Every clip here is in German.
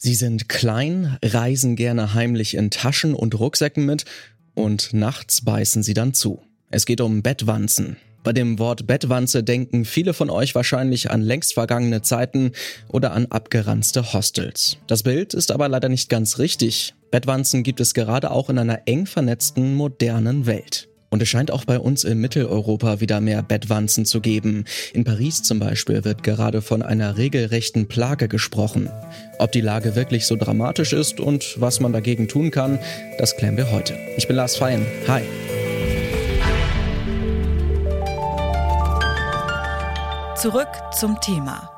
Sie sind klein, reisen gerne heimlich in Taschen und Rucksäcken mit und nachts beißen sie dann zu. Es geht um Bettwanzen. Bei dem Wort Bettwanze denken viele von euch wahrscheinlich an längst vergangene Zeiten oder an abgeranzte Hostels. Das Bild ist aber leider nicht ganz richtig. Bettwanzen gibt es gerade auch in einer eng vernetzten modernen Welt. Und es scheint auch bei uns in Mitteleuropa wieder mehr Bettwanzen zu geben. In Paris zum Beispiel wird gerade von einer regelrechten Plage gesprochen. Ob die Lage wirklich so dramatisch ist und was man dagegen tun kann, das klären wir heute. Ich bin Lars Feyen. Hi. Zurück zum Thema.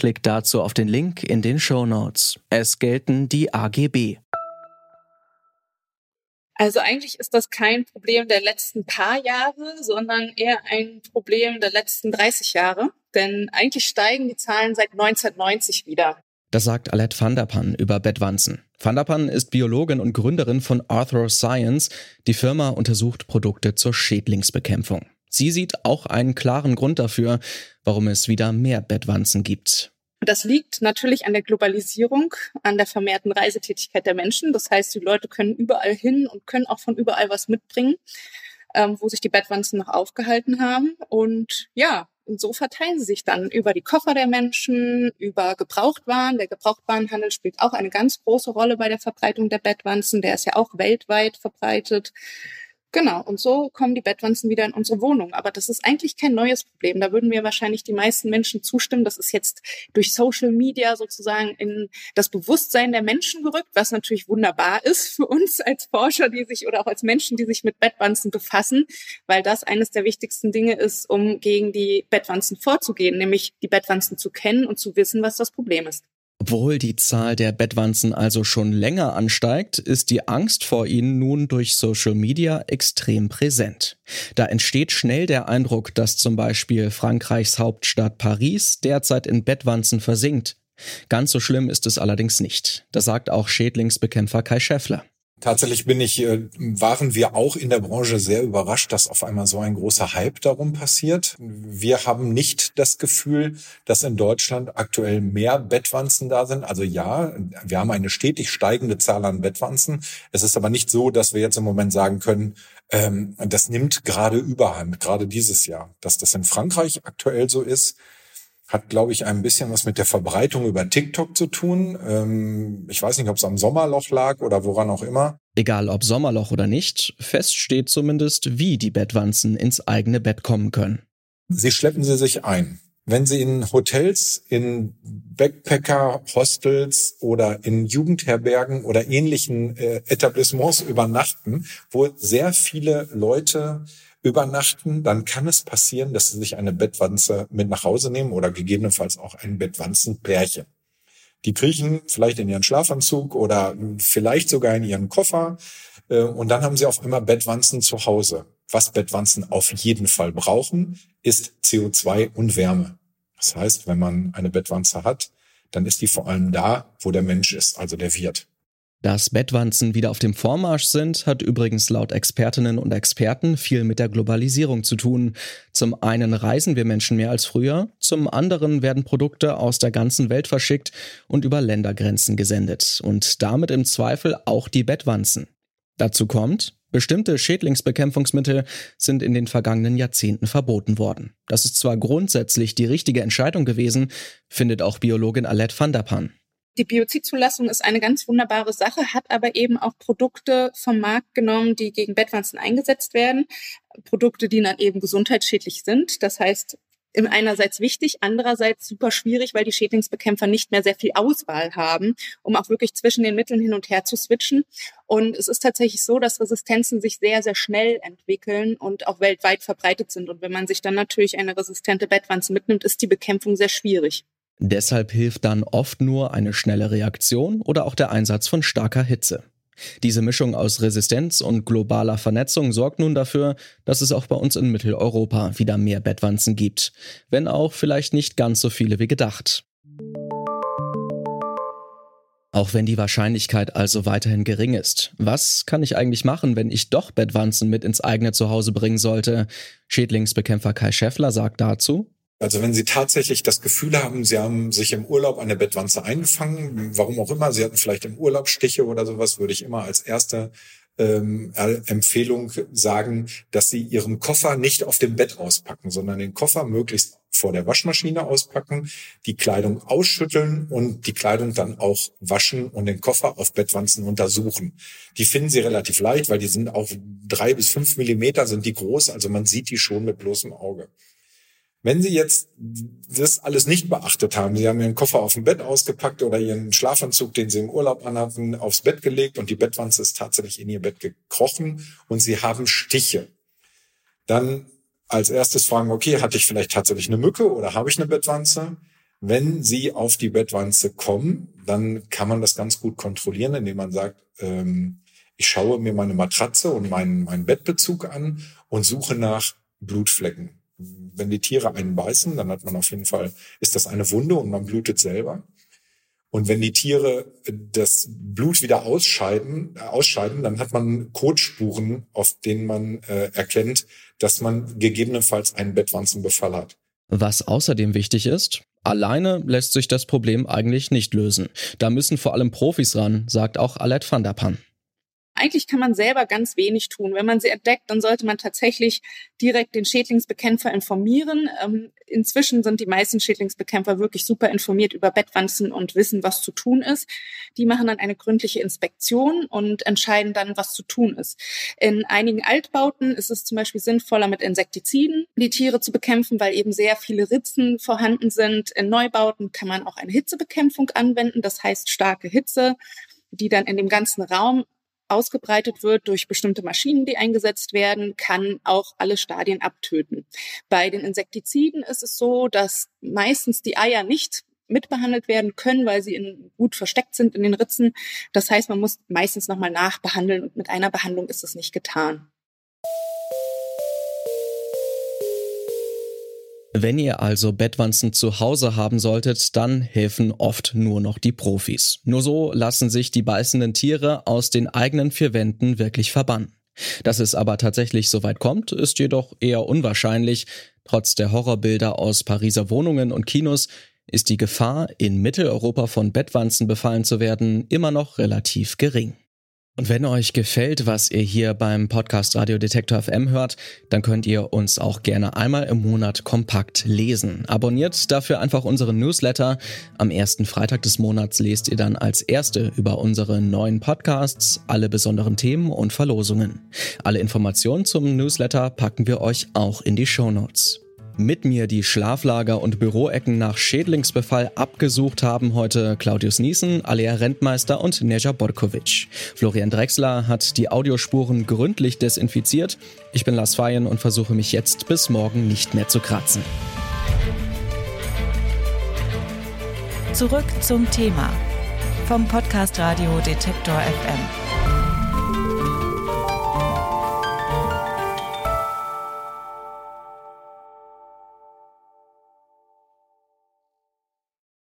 Klickt dazu auf den Link in den Show Notes. Es gelten die AGB. Also eigentlich ist das kein Problem der letzten paar Jahre, sondern eher ein Problem der letzten 30 Jahre. Denn eigentlich steigen die Zahlen seit 1990 wieder. Das sagt Alette van der Pan über Bettwanzen. Van der Pan ist Biologin und Gründerin von Arthro Science. Die Firma untersucht Produkte zur Schädlingsbekämpfung. Sie sieht auch einen klaren Grund dafür, warum es wieder mehr Bettwanzen gibt. Das liegt natürlich an der Globalisierung, an der vermehrten Reisetätigkeit der Menschen. Das heißt, die Leute können überall hin und können auch von überall was mitbringen, ähm, wo sich die Bettwanzen noch aufgehalten haben. Und ja, und so verteilen sie sich dann über die Koffer der Menschen, über Gebrauchtwaren. Der Gebrauchtwarenhandel spielt auch eine ganz große Rolle bei der Verbreitung der Bettwanzen. Der ist ja auch weltweit verbreitet. Genau, und so kommen die Bettwanzen wieder in unsere Wohnung. Aber das ist eigentlich kein neues Problem. Da würden mir wahrscheinlich die meisten Menschen zustimmen. Das ist jetzt durch Social Media sozusagen in das Bewusstsein der Menschen gerückt, was natürlich wunderbar ist für uns als Forscher, die sich oder auch als Menschen, die sich mit Bettwanzen befassen, weil das eines der wichtigsten Dinge ist, um gegen die Bettwanzen vorzugehen, nämlich die Bettwanzen zu kennen und zu wissen, was das Problem ist. Obwohl die Zahl der Bettwanzen also schon länger ansteigt, ist die Angst vor ihnen nun durch Social Media extrem präsent. Da entsteht schnell der Eindruck, dass zum Beispiel Frankreichs Hauptstadt Paris derzeit in Bettwanzen versinkt. Ganz so schlimm ist es allerdings nicht. Das sagt auch Schädlingsbekämpfer Kai Schäffler. Tatsächlich bin ich, äh, waren wir auch in der Branche sehr überrascht, dass auf einmal so ein großer Hype darum passiert. Wir haben nicht das Gefühl, dass in Deutschland aktuell mehr Bettwanzen da sind. Also ja, wir haben eine stetig steigende Zahl an Bettwanzen. Es ist aber nicht so, dass wir jetzt im Moment sagen können, ähm, das nimmt gerade überhand, gerade dieses Jahr. Dass das in Frankreich aktuell so ist, hat, glaube ich, ein bisschen was mit der Verbreitung über TikTok zu tun. Ähm, ich weiß nicht, ob es am Sommerloch lag oder woran auch immer. Egal ob Sommerloch oder nicht, fest steht zumindest, wie die Bettwanzen ins eigene Bett kommen können. Sie schleppen sie sich ein. Wenn Sie in Hotels, in Backpacker, Hostels oder in Jugendherbergen oder ähnlichen äh, Etablissements übernachten, wo sehr viele Leute übernachten, dann kann es passieren, dass sie sich eine Bettwanze mit nach Hause nehmen oder gegebenenfalls auch ein Bettwanzenpärchen. Die kriechen vielleicht in ihren Schlafanzug oder vielleicht sogar in ihren Koffer äh, und dann haben sie auf einmal Bettwanzen zu Hause. Was Bettwanzen auf jeden Fall brauchen, ist CO2 und Wärme. Das heißt, wenn man eine Bettwanze hat, dann ist die vor allem da, wo der Mensch ist, also der Wirt. Dass Bettwanzen wieder auf dem Vormarsch sind, hat übrigens laut Expertinnen und Experten viel mit der Globalisierung zu tun. Zum einen reisen wir Menschen mehr als früher, zum anderen werden Produkte aus der ganzen Welt verschickt und über Ländergrenzen gesendet und damit im Zweifel auch die Bettwanzen. Dazu kommt, bestimmte Schädlingsbekämpfungsmittel sind in den vergangenen Jahrzehnten verboten worden. Das ist zwar grundsätzlich die richtige Entscheidung gewesen, findet auch Biologin Alette van der Pan. Die Biozidzulassung ist eine ganz wunderbare Sache, hat aber eben auch Produkte vom Markt genommen, die gegen Bettwanzen eingesetzt werden. Produkte, die dann eben gesundheitsschädlich sind. Das heißt, einerseits wichtig, andererseits super schwierig, weil die Schädlingsbekämpfer nicht mehr sehr viel Auswahl haben, um auch wirklich zwischen den Mitteln hin und her zu switchen. Und es ist tatsächlich so, dass Resistenzen sich sehr, sehr schnell entwickeln und auch weltweit verbreitet sind. Und wenn man sich dann natürlich eine resistente Bettwanze mitnimmt, ist die Bekämpfung sehr schwierig. Deshalb hilft dann oft nur eine schnelle Reaktion oder auch der Einsatz von starker Hitze. Diese Mischung aus Resistenz und globaler Vernetzung sorgt nun dafür, dass es auch bei uns in Mitteleuropa wieder mehr Bettwanzen gibt, wenn auch vielleicht nicht ganz so viele wie gedacht. Auch wenn die Wahrscheinlichkeit also weiterhin gering ist. Was kann ich eigentlich machen, wenn ich doch Bettwanzen mit ins eigene Zuhause bringen sollte? Schädlingsbekämpfer Kai Schäffler sagt dazu, also wenn Sie tatsächlich das Gefühl haben, Sie haben sich im Urlaub eine Bettwanze eingefangen, warum auch immer, Sie hatten vielleicht im Urlaub Stiche oder sowas, würde ich immer als erste ähm, Empfehlung sagen, dass Sie Ihren Koffer nicht auf dem Bett auspacken, sondern den Koffer möglichst vor der Waschmaschine auspacken, die Kleidung ausschütteln und die Kleidung dann auch waschen und den Koffer auf Bettwanzen untersuchen. Die finden Sie relativ leicht, weil die sind auch drei bis fünf Millimeter sind die groß, also man sieht die schon mit bloßem Auge. Wenn Sie jetzt das alles nicht beachtet haben, Sie haben Ihren Koffer auf dem Bett ausgepackt oder Ihren Schlafanzug, den Sie im Urlaub anhatten, aufs Bett gelegt und die Bettwanze ist tatsächlich in Ihr Bett gekrochen und Sie haben Stiche, dann als erstes fragen, okay, hatte ich vielleicht tatsächlich eine Mücke oder habe ich eine Bettwanze? Wenn Sie auf die Bettwanze kommen, dann kann man das ganz gut kontrollieren, indem man sagt, ähm, ich schaue mir meine Matratze und meinen, meinen Bettbezug an und suche nach Blutflecken wenn die Tiere einen beißen, dann hat man auf jeden Fall, ist das eine Wunde und man blutet selber. Und wenn die Tiere das Blut wieder ausscheiden, ausscheiden, dann hat man Kotspuren, auf denen man äh, erkennt, dass man gegebenenfalls einen Bettwanzenbefall hat. Was außerdem wichtig ist, alleine lässt sich das Problem eigentlich nicht lösen. Da müssen vor allem Profis ran, sagt auch Alet van der Pan eigentlich kann man selber ganz wenig tun. Wenn man sie entdeckt, dann sollte man tatsächlich direkt den Schädlingsbekämpfer informieren. Ähm, inzwischen sind die meisten Schädlingsbekämpfer wirklich super informiert über Bettwanzen und wissen, was zu tun ist. Die machen dann eine gründliche Inspektion und entscheiden dann, was zu tun ist. In einigen Altbauten ist es zum Beispiel sinnvoller, mit Insektiziden die Tiere zu bekämpfen, weil eben sehr viele Ritzen vorhanden sind. In Neubauten kann man auch eine Hitzebekämpfung anwenden, das heißt starke Hitze die dann in dem ganzen Raum ausgebreitet wird durch bestimmte Maschinen, die eingesetzt werden, kann auch alle Stadien abtöten. Bei den Insektiziden ist es so, dass meistens die Eier nicht mitbehandelt werden können, weil sie in, gut versteckt sind in den Ritzen. Das heißt, man muss meistens nochmal nachbehandeln und mit einer Behandlung ist es nicht getan. Wenn ihr also Bettwanzen zu Hause haben solltet, dann helfen oft nur noch die Profis. Nur so lassen sich die beißenden Tiere aus den eigenen vier Wänden wirklich verbannen. Dass es aber tatsächlich so weit kommt, ist jedoch eher unwahrscheinlich. Trotz der Horrorbilder aus Pariser Wohnungen und Kinos ist die Gefahr, in Mitteleuropa von Bettwanzen befallen zu werden, immer noch relativ gering. Und wenn euch gefällt, was ihr hier beim Podcast Radio Detektor FM hört, dann könnt ihr uns auch gerne einmal im Monat kompakt lesen. Abonniert dafür einfach unseren Newsletter. Am ersten Freitag des Monats lest ihr dann als Erste über unsere neuen Podcasts, alle besonderen Themen und Verlosungen. Alle Informationen zum Newsletter packen wir euch auch in die Show Notes. Mit mir die Schlaflager und Büroecken nach Schädlingsbefall abgesucht haben heute Claudius Niesen, Alea Rentmeister und Neja Borkovic. Florian Drexler hat die Audiospuren gründlich desinfiziert. Ich bin Lars Feyen und versuche mich jetzt bis morgen nicht mehr zu kratzen. Zurück zum Thema vom Podcast Radio Detektor FM.